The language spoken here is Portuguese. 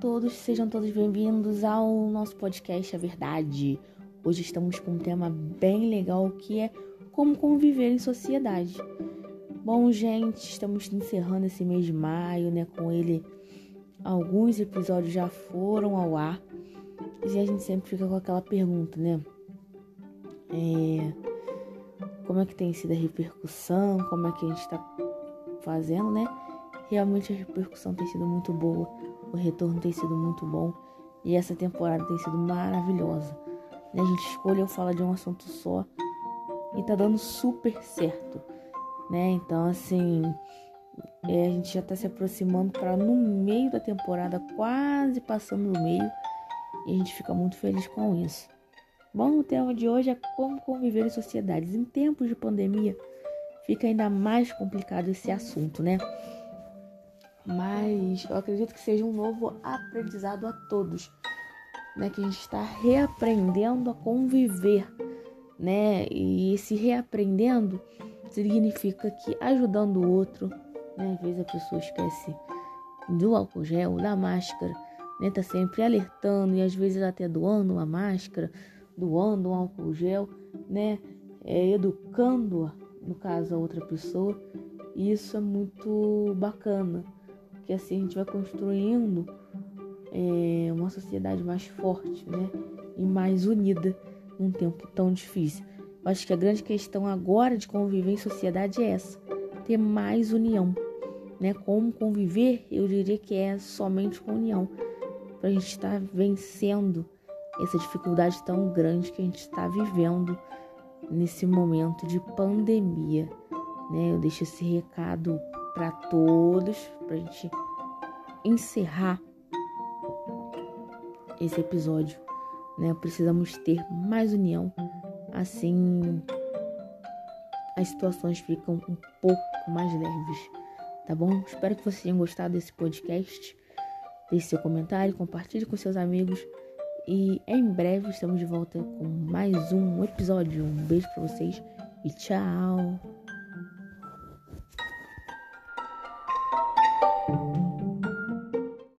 todos, sejam todos bem-vindos ao nosso podcast A Verdade. Hoje estamos com um tema bem legal que é como conviver em sociedade. Bom, gente, estamos encerrando esse mês de maio, né? Com ele, alguns episódios já foram ao ar e a gente sempre fica com aquela pergunta, né? É, como é que tem sido a repercussão? Como é que a gente está fazendo, né? Realmente a repercussão tem sido muito boa, o retorno tem sido muito bom e essa temporada tem sido maravilhosa. A gente escolheu falar de um assunto só e tá dando super certo, né? Então, assim, é, a gente já tá se aproximando para no meio da temporada, quase passando no meio, e a gente fica muito feliz com isso. Bom, o tema de hoje é como conviver em sociedades. Em tempos de pandemia, fica ainda mais complicado esse assunto, né? Mas eu acredito que seja um novo aprendizado a todos, né? Que a gente está reaprendendo a conviver, né? E esse reaprendendo significa que ajudando o outro, né? Às vezes a pessoa esquece do álcool gel, da máscara, né? Tá sempre alertando e às vezes até doando uma máscara, doando um álcool gel, né? É, educando, no caso, a outra pessoa. E isso é muito bacana porque assim a gente vai construindo é, uma sociedade mais forte, né? E mais unida num tempo tão difícil. Eu acho que a grande questão agora de conviver em sociedade é essa: ter mais união, né? Como conviver, eu diria que é somente com união, para a gente estar tá vencendo essa dificuldade tão grande que a gente está vivendo nesse momento de pandemia, né? Eu deixo esse recado para todos, para a gente encerrar esse episódio. Né? Precisamos ter mais união, assim as situações ficam um pouco mais leves, tá bom? Espero que vocês tenham gostado desse podcast. Deixe seu comentário, compartilhe com seus amigos e em breve estamos de volta com mais um episódio. Um beijo para vocês e tchau.